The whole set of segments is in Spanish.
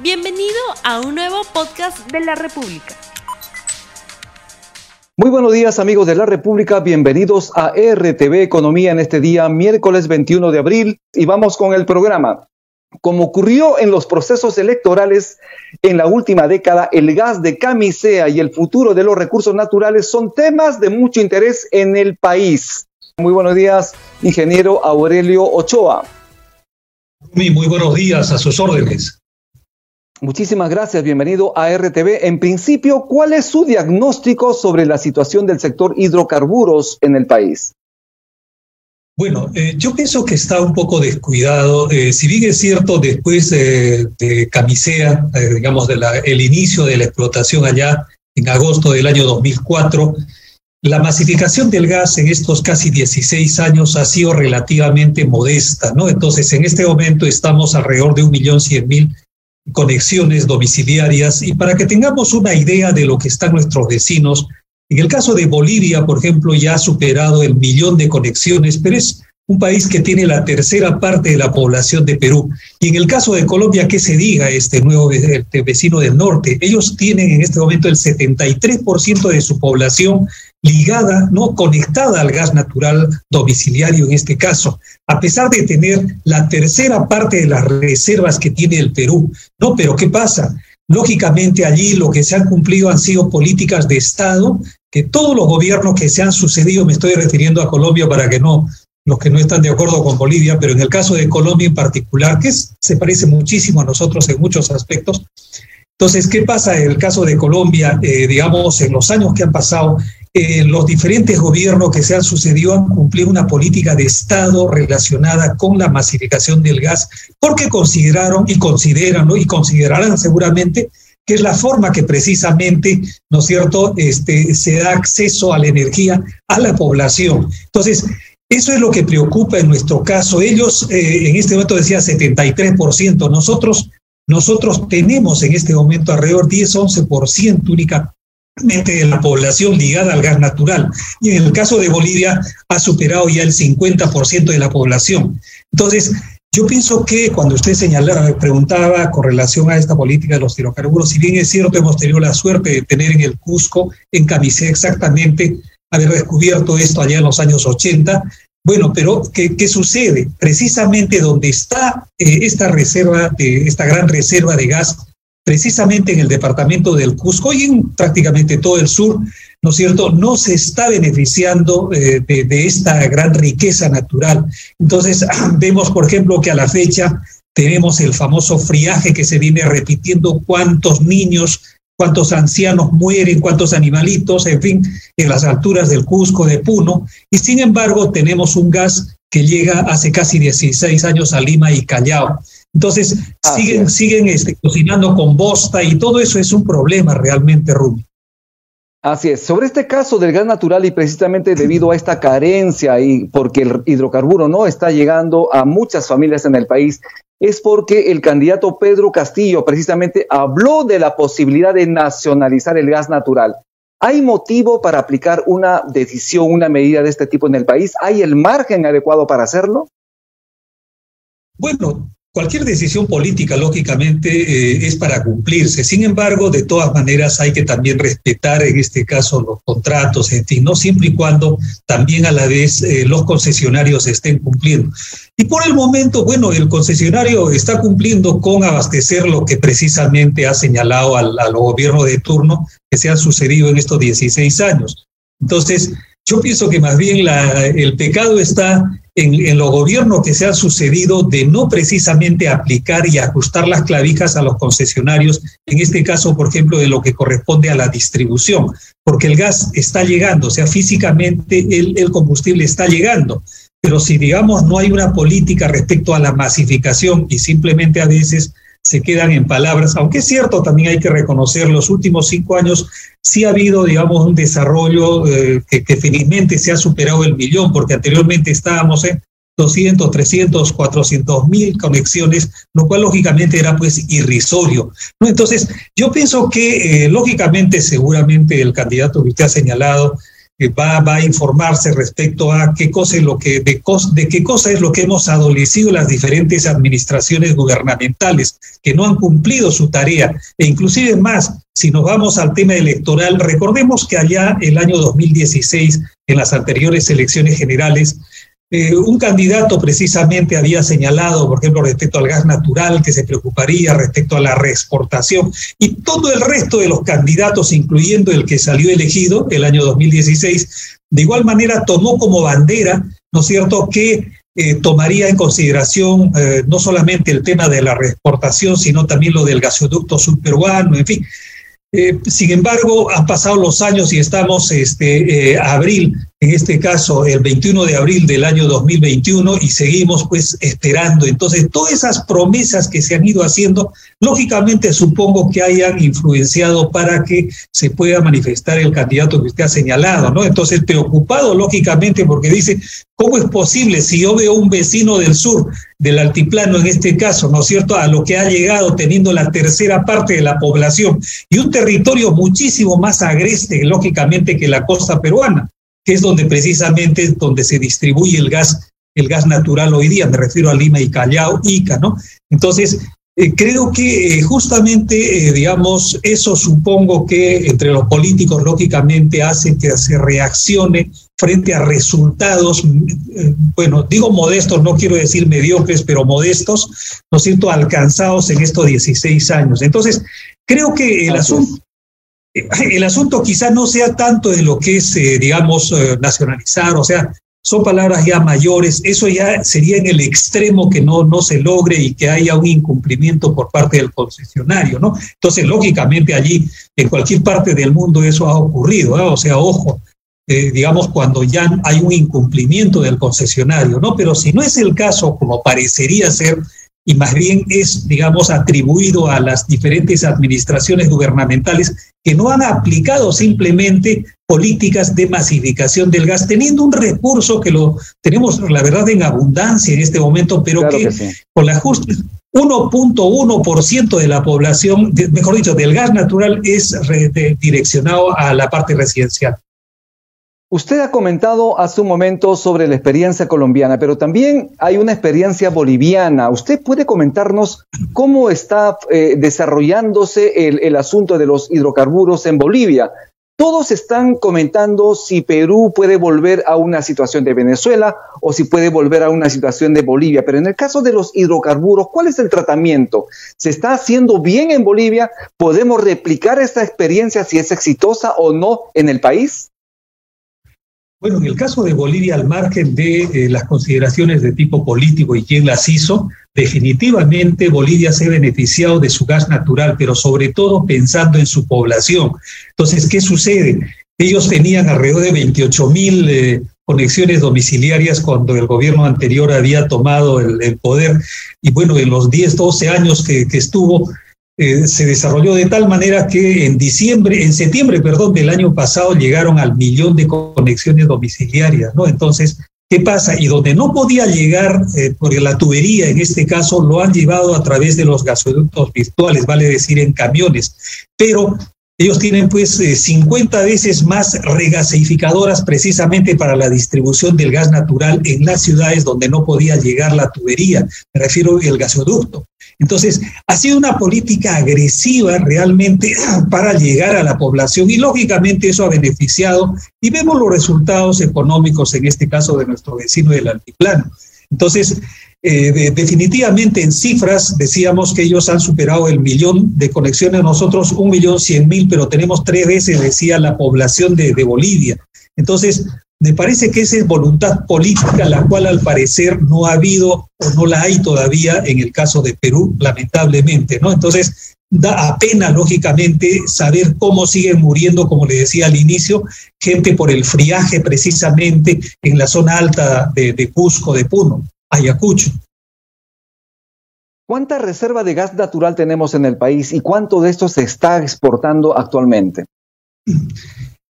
Bienvenido a un nuevo podcast de la República. Muy buenos días amigos de la República, bienvenidos a RTV Economía en este día, miércoles 21 de abril, y vamos con el programa. Como ocurrió en los procesos electorales en la última década, el gas de camisea y el futuro de los recursos naturales son temas de mucho interés en el país. Muy buenos días, ingeniero Aurelio Ochoa. Muy, muy buenos días, a sus órdenes. Muchísimas gracias, bienvenido a RTV. En principio, ¿cuál es su diagnóstico sobre la situación del sector hidrocarburos en el país? Bueno, eh, yo pienso que está un poco descuidado. Eh, si bien es cierto, después de Camisea, eh, digamos, del el inicio de la explotación allá en agosto del año 2004, la masificación del gas en estos casi 16 años ha sido relativamente modesta, ¿no? Entonces, en este momento estamos alrededor de un millón cien mil conexiones domiciliarias y para que tengamos una idea de lo que están nuestros vecinos, en el caso de Bolivia, por ejemplo, ya ha superado el millón de conexiones, pero es un país que tiene la tercera parte de la población de Perú. Y en el caso de Colombia, ¿qué se diga este nuevo este vecino del norte? Ellos tienen en este momento el 73% de su población ligada, no conectada al gas natural domiciliario en este caso, a pesar de tener la tercera parte de las reservas que tiene el Perú. No, pero ¿qué pasa? Lógicamente allí lo que se han cumplido han sido políticas de Estado que todos los gobiernos que se han sucedido, me estoy refiriendo a Colombia para que no los que no están de acuerdo con Bolivia, pero en el caso de Colombia en particular, que se parece muchísimo a nosotros en muchos aspectos. Entonces, ¿qué pasa en el caso de Colombia? Eh, digamos, en los años que han pasado, eh, los diferentes gobiernos que se han sucedido han cumplido una política de Estado relacionada con la masificación del gas, porque consideraron y consideran y considerarán seguramente que es la forma que precisamente, ¿no es cierto?, este, se da acceso a la energía a la población. Entonces, eso es lo que preocupa en nuestro caso. Ellos eh, en este momento decía 73%, nosotros, nosotros tenemos en este momento alrededor 10-11% únicamente de la población ligada al gas natural. Y en el caso de Bolivia ha superado ya el 50% de la población. Entonces, yo pienso que cuando usted señalaba, preguntaba con relación a esta política de los hidrocarburos, si bien es cierto, hemos tenido la suerte de tener en el Cusco, en Camisé exactamente, haber descubierto esto allá en los años 80. Bueno, pero ¿qué, qué sucede? Precisamente donde está eh, esta reserva, de, esta gran reserva de gas, precisamente en el departamento del Cusco y en prácticamente todo el sur, ¿no es cierto?, no se está beneficiando eh, de, de esta gran riqueza natural. Entonces, vemos, por ejemplo, que a la fecha tenemos el famoso friaje que se viene repitiendo, cuántos niños cuántos ancianos mueren, cuántos animalitos, en fin, en las alturas del Cusco, de Puno, y sin embargo tenemos un gas que llega hace casi 16 años a Lima y Callao. Entonces, siguen, siguen este, cocinando con bosta y todo eso es un problema realmente, Rumi. Así es. Sobre este caso del gas natural y precisamente debido a esta carencia y porque el hidrocarburo no está llegando a muchas familias en el país, es porque el candidato Pedro Castillo precisamente habló de la posibilidad de nacionalizar el gas natural. ¿Hay motivo para aplicar una decisión, una medida de este tipo en el país? ¿Hay el margen adecuado para hacerlo? Bueno, Cualquier decisión política, lógicamente, eh, es para cumplirse. Sin embargo, de todas maneras, hay que también respetar, en este caso, los contratos, en fin, no siempre y cuando también a la vez eh, los concesionarios estén cumpliendo. Y por el momento, bueno, el concesionario está cumpliendo con abastecer lo que precisamente ha señalado al, al gobierno de turno que se ha sucedido en estos 16 años. Entonces, yo pienso que más bien el pecado está en, los gobiernos que se han sucedido de no precisamente aplicar y ajustar las clavijas a los concesionarios, en este caso, por ejemplo, de lo que corresponde a la distribución, porque el gas está llegando, o sea, físicamente el, el combustible está llegando. Pero si, digamos, no hay una política respecto a la masificación y simplemente a veces se quedan en palabras, aunque es cierto, también hay que reconocer, los últimos cinco años sí ha habido, digamos, un desarrollo eh, que, felizmente se ha superado el millón, porque anteriormente estábamos en 200, 300, 400 mil conexiones, lo cual lógicamente era pues irrisorio. Entonces, yo pienso que eh, lógicamente, seguramente el candidato que usted ha señalado, va, va, a informarse respecto a qué cosa es lo que, de, de, qué cosa es lo que hemos adolecido las diferentes administraciones gubernamentales que no han cumplido su tarea. E inclusive más, si nos vamos al tema electoral, recordemos que allá el año 2016, en las anteriores elecciones generales, eh, un candidato precisamente había señalado, por ejemplo, respecto al gas natural, que se preocuparía respecto a la reexportación, y todo el resto de los candidatos, incluyendo el que salió elegido el año 2016, de igual manera tomó como bandera, ¿no es cierto?, que eh, tomaría en consideración eh, no solamente el tema de la reexportación, sino también lo del gasoducto subperuano, en fin. sin embargo, han pasado los años y estamos este, abril en este caso el 21 de abril del año 2021 y seguimos pues esperando. Entonces, todas esas promesas que se han ido haciendo, lógicamente supongo que hayan influenciado para que se pueda manifestar el candidato que usted ha señalado, ¿no? Entonces, preocupado lógicamente porque dice, ¿cómo es posible si yo veo un vecino del sur, del altiplano en este caso, ¿no es cierto?, a lo que ha llegado teniendo la tercera parte de la población y un territorio muchísimo más agreste, lógicamente, que la costa peruana que es donde precisamente donde se distribuye el gas, el gas natural hoy día, me refiero a Lima y Callao, Ica, ¿no? Entonces, eh, creo que eh, justamente, eh, digamos, eso supongo que entre los políticos, lógicamente, hace que se reaccione frente a resultados, bueno, digo modestos, no quiero decir mediocres, pero modestos, ¿no es cierto?, alcanzados en estos 16 años. Entonces, creo que el asunto, el asunto quizá no sea tanto de lo que es, eh, digamos, eh, nacionalizar, o sea, son palabras ya mayores, eso ya sería en el extremo que no, no se logre y que haya un incumplimiento por parte del concesionario, ¿no? Entonces, lógicamente allí, en cualquier parte del mundo eso ha ocurrido, o sea, ojo, eh, digamos, cuando ya hay un incumplimiento del concesionario, ¿no? Pero si no es el caso, como parecería ser, y más bien es, digamos, atribuido a las diferentes administraciones gubernamentales que no han aplicado simplemente políticas de masificación del gas, teniendo un recurso que lo tenemos, la verdad, en abundancia en este momento, pero que, con la justa 1.1% de la población, mejor dicho, del gas natural es direccionado a la parte residencial. Usted ha comentado hace un momento sobre la experiencia colombiana, pero también hay una experiencia boliviana. ¿Usted puede comentarnos cómo está eh, desarrollándose el, asunto de los hidrocarburos en Bolivia? Todos están comentando si Perú puede volver a una situación de Venezuela o si puede volver a una situación de Bolivia, pero en el caso de los hidrocarburos, ¿cuál es el tratamiento? ¿Se está haciendo bien en Bolivia? ¿Podemos replicar esta experiencia si es exitosa o no en el país? Bueno, en el caso de Bolivia, al margen de eh, las consideraciones de tipo político y quién las hizo, definitivamente Bolivia se ha beneficiado de su gas natural, pero sobre todo pensando en su población. Entonces, ¿qué sucede? Ellos tenían alrededor de 28 mil eh, conexiones domiciliarias cuando el gobierno anterior había tomado el, poder. Y bueno, en los 10, 12 años que estuvo, eh, se desarrolló de tal manera que en diciembre, en septiembre, perdón, del año pasado llegaron al millón de conexiones domiciliarias, ¿no? Entonces, ¿qué pasa? Y donde no podía llegar, eh, por la tubería en este caso, lo han llevado a través de los gasoductos virtuales, vale decir, en camiones. Pero ellos tienen pues 50 eh, veces más regasificadoras precisamente para la distribución del gas natural en las ciudades donde no podía llegar la tubería, me refiero al gasoducto. Entonces, ha sido una política agresiva realmente para llegar a la población y lógicamente eso ha beneficiado y vemos los resultados económicos en este caso de nuestro vecino del altiplano. Entonces, eh, definitivamente en cifras decíamos que ellos han superado el millón de conexiones, nosotros un millón cien mil, pero tenemos tres veces, decía, la población de, Bolivia. Entonces, me parece que esa es voluntad política, la cual al parecer no ha habido o no la hay todavía en el caso de Perú, lamentablemente, ¿no? Entonces, da pena, lógicamente, saber cómo siguen muriendo, como le decía al inicio, gente por el friaje precisamente en la zona alta de, de Cusco, de Puno. Ayacucho. ¿Cuánta reserva de gas natural tenemos en el país y cuánto de esto se está exportando actualmente?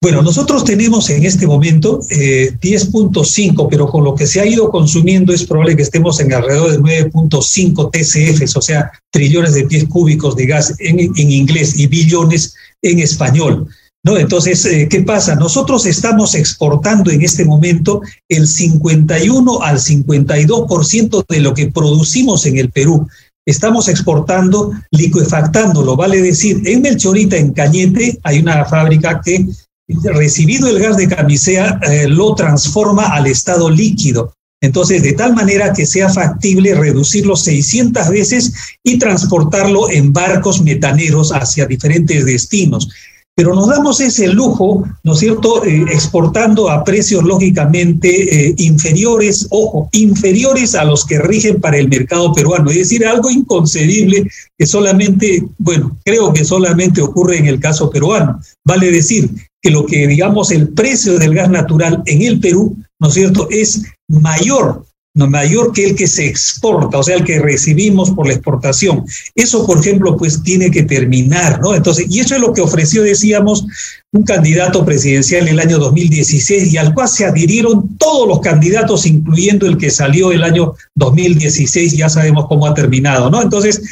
Bueno, nosotros tenemos en este momento 10.5, eh, pero con lo que se ha ido consumiendo es probable que estemos en alrededor de 9.5 TCFs, o sea, trillones de pies cúbicos de gas en, en inglés y billones en español. ¿No? Entonces, eh, ¿qué pasa? Nosotros estamos exportando en este momento el 51 al 52% de lo que producimos en el Perú. Estamos exportando, liquefactándolo, vale decir, en Melchorita, en Cañete, hay una fábrica que, recibido el gas de camisea, eh, lo transforma al estado líquido. Entonces, de tal manera que sea factible reducirlo 600 veces y transportarlo en barcos metaneros hacia diferentes destinos pero nos damos ese lujo, ¿no es cierto?, eh, exportando a precios lógicamente eh, inferiores, ojo, inferiores a los que rigen para el mercado peruano. Es decir, algo inconcebible que solamente, bueno, creo que solamente ocurre en el caso peruano. Vale decir que lo que, digamos, el precio del gas natural en el Perú, ¿no es cierto?, es mayor no mayor que el que se exporta, o sea, el que recibimos por la exportación. Eso, por ejemplo, pues tiene que terminar, ¿no? Entonces, y eso es lo que ofreció, decíamos, un candidato presidencial en el año 2016 y al cual se adhirieron todos los candidatos, incluyendo el que salió el año 2016, ya sabemos cómo ha terminado, ¿no? Entonces,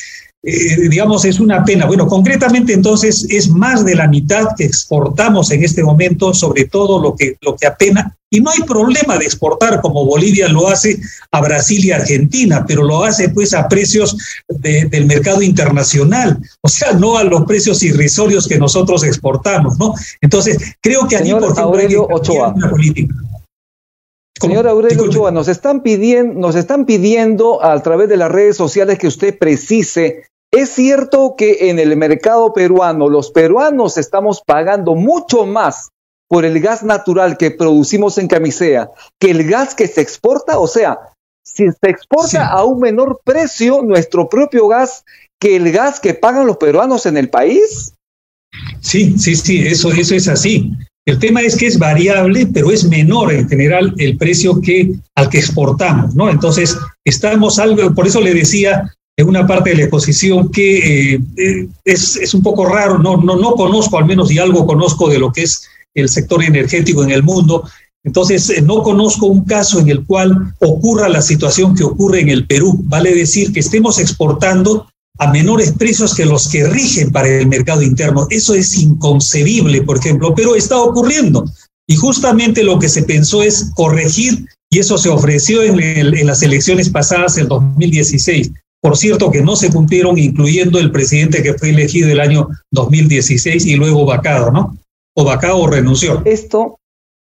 eh, digamos, es una pena. Bueno, concretamente entonces es más de la mitad que exportamos en este momento, sobre todo lo que, lo que apena. Y no hay problema de exportar como Bolivia lo hace a Brasil y Argentina, pero lo hace pues a precios del mercado internacional, o sea, no a los precios irrisorios que nosotros exportamos, ¿no? Entonces, creo que allí, Señor por Aurelio Ochoa. Una política. Señor Aurelio Ochoa, nos están, pidiendo, nos están pidiendo a través de las redes sociales que usted precise es cierto que en el mercado peruano los peruanos estamos pagando mucho más por el gas natural que producimos en Camisea que el gas que se exporta, o sea, si se exporta a un menor precio nuestro propio gas que el gas que pagan los peruanos en el país. Sí, sí, sí, eso, eso es así. El tema es que es variable, pero es menor en general el precio que al que exportamos, ¿no? Entonces, estamos algo, por eso le decía, en una parte de la exposición que eh, eh, es, es, un poco raro, no, no, no conozco, al menos y algo conozco de lo que es el sector energético en el mundo. Entonces, eh, no conozco un caso en el cual ocurra la situación que ocurre en el Perú. Vale decir que estemos exportando a menores precios que los que rigen para el mercado interno. Eso es inconcebible, por ejemplo, pero está ocurriendo. Y justamente lo que se pensó es corregir, y eso se ofreció en, en las elecciones pasadas, en 2016 por cierto, que no se cumplieron, incluyendo el presidente que fue elegido el año 2016 y luego vacado, ¿no? O vacado o renunció. Esto,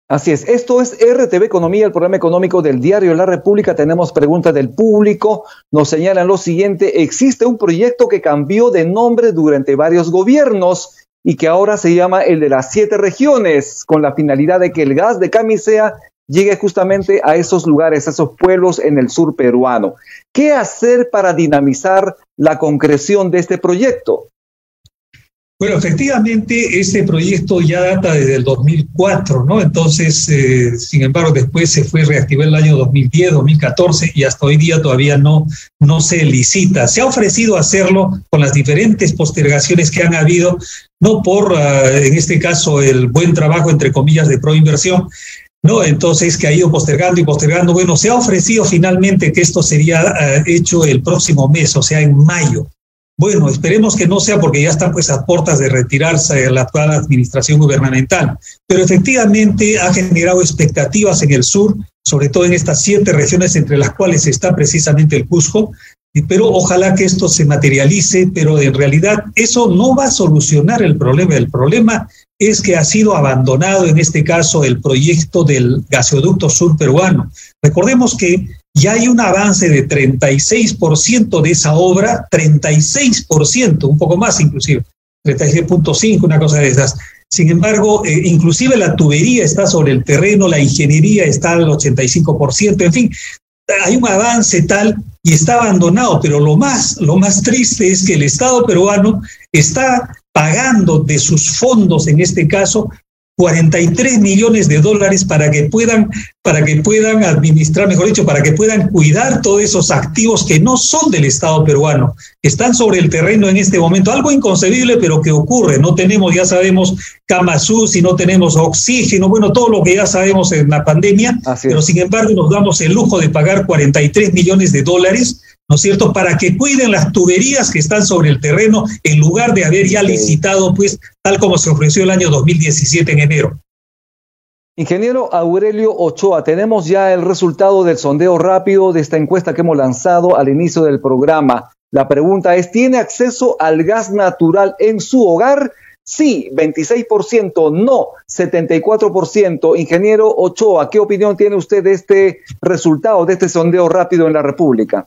así es, esto es RTV Economía, el programa económico del diario La República. Tenemos preguntas del público. Nos señalan lo siguiente, existe un proyecto que cambió de nombre durante varios gobiernos y que ahora se llama el de las siete regiones, con la finalidad de que el gas de camisea llegue justamente a esos lugares, a esos pueblos en el sur peruano. ¿Qué hacer para dinamizar la concreción de este proyecto? Bueno, efectivamente, este proyecto ya data desde el 2004, ¿no? Entonces, eh, sin embargo, después se fue reactivado el año 2010, 2014 y hasta hoy día todavía no, no se licita. Se ha ofrecido hacerlo con las diferentes postergaciones que han habido, no por, ah, en este caso, el buen trabajo, entre comillas, de proinversión, ¿no? Entonces, que ha ido postergando y postergando. Bueno, se ha ofrecido finalmente que esto sería eh, hecho el próximo mes, o sea, en mayo. Bueno, esperemos que no sea porque ya están pues a puertas de retirarse la actual administración gubernamental, pero efectivamente ha generado expectativas en el sur, sobre todo en estas siete regiones entre las cuales está precisamente el Cusco, pero ojalá que esto se materialice, pero en realidad eso no va a solucionar el problema. El problema es que ha sido abandonado en este caso el proyecto del gasoducto sur peruano. Recordemos que ya hay un avance de 36% de esa obra, 36%, un poco más inclusive, 36.5, una cosa de esas. Sin embargo, eh, inclusive la tubería está sobre el terreno, la ingeniería está al 85%, en fin, hay un avance tal y está abandonado, pero lo más, lo más triste es que el Estado peruano está pagando de sus fondos, en este caso, 43 millones de dólares para que puedan para que puedan administrar, mejor dicho, para que puedan cuidar todos esos activos que no son del Estado peruano, que están sobre el terreno en este momento. Algo inconcebible, pero que ocurre. No tenemos, ya sabemos, camas y no tenemos oxígeno, bueno, todo lo que ya sabemos en la pandemia, pero sin embargo nos damos el lujo de pagar 43 millones de dólares ¿no es cierto?, para que cuiden las tuberías que están sobre el terreno en lugar de haber ya licitado, pues, tal como se ofreció el año 2017 en enero. Ingeniero Aurelio Ochoa, tenemos ya el resultado del sondeo rápido de esta encuesta que hemos lanzado al inicio del programa. La pregunta es, ¿tiene acceso al gas natural en su hogar? Sí, 26%, no, 74%. Ingeniero Ochoa, ¿qué opinión tiene usted de este resultado, de este sondeo rápido en la República?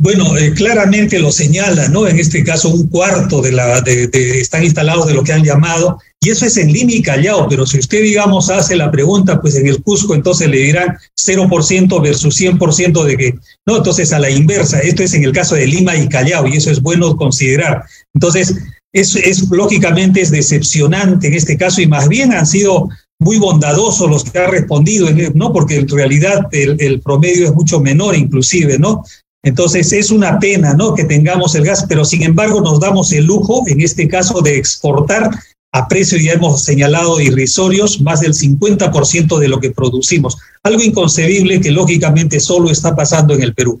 Bueno, eh, claramente lo señala, ¿no? En este caso, un cuarto de la de, están instalados de lo que han llamado, y eso es en Lima y Callao, pero si usted, digamos, hace la pregunta, pues en el Cusco, entonces le dirán 0% versus 100% de que, no, entonces a la inversa, esto es en el caso de Lima y Callao, y eso es bueno considerar. Entonces, es, es lógicamente es decepcionante en este caso, y más bien han sido muy bondadosos los que han respondido, ¿no? Porque en realidad el, el, promedio es mucho menor inclusive, ¿no? Entonces es una pena ¿no? que tengamos el gas, pero sin embargo nos damos el lujo, en este caso, de exportar a precios, ya hemos señalado, irrisorios, más del 50% de lo que producimos. Algo inconcebible que lógicamente solo está pasando en el Perú.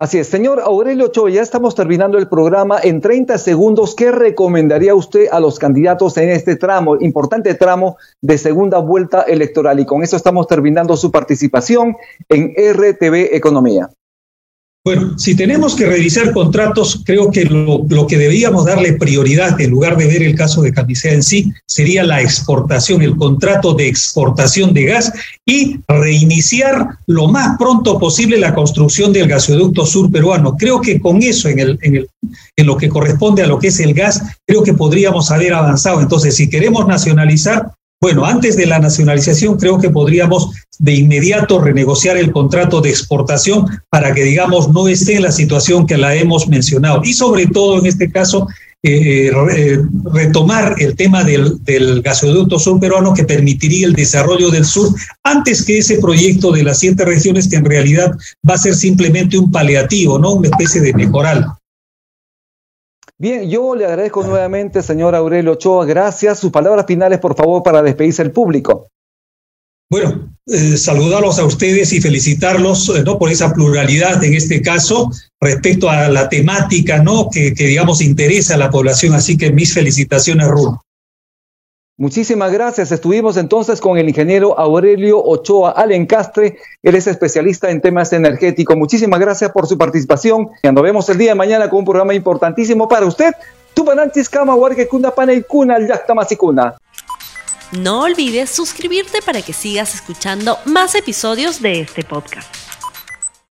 Así es, señor Aurelio Ochoa, ya estamos terminando el programa. En 30 segundos, ¿qué recomendaría usted a los candidatos en este tramo, importante tramo de segunda vuelta electoral? Y con eso estamos terminando su participación en RTV Economía. Bueno, si tenemos que revisar contratos, creo que lo, que deberíamos darle prioridad, en lugar de ver el caso de Camisea en sí, sería la exportación, el contrato de exportación de gas y reiniciar lo más pronto posible la construcción del gasoducto sur peruano. Creo que con eso, en, el, en, el, en lo que corresponde a lo que es el gas, creo que podríamos haber avanzado. Entonces, si queremos nacionalizar, bueno, antes de la nacionalización creo que podríamos de inmediato renegociar el contrato de exportación para que, digamos, no esté en la situación que la hemos mencionado. Y sobre todo, en este caso, eh, eh, retomar el tema del, del, gasoducto sur peruano que permitiría el desarrollo del sur antes que ese proyecto de las siete regiones que en realidad va a ser simplemente un paliativo, ¿no? Una especie de mejoral. Bien, yo le agradezco nuevamente, señor Aurelio Ochoa. Gracias. Sus palabras finales, por favor, para despedirse el público. Bueno, eh, saludarlos a ustedes y felicitarlos eh, ¿no? por esa pluralidad en este caso respecto a la temática ¿no? que, que digamos interesa a la población. Así que mis felicitaciones, Rulo. Muchísimas gracias. Estuvimos entonces con el ingeniero Aurelio Ochoa Alencastre. Él es especialista en temas energéticos. Muchísimas gracias por su participación. Nos vemos el día de mañana con un programa importantísimo para usted. No olvides suscribirte para que sigas escuchando más episodios de este podcast.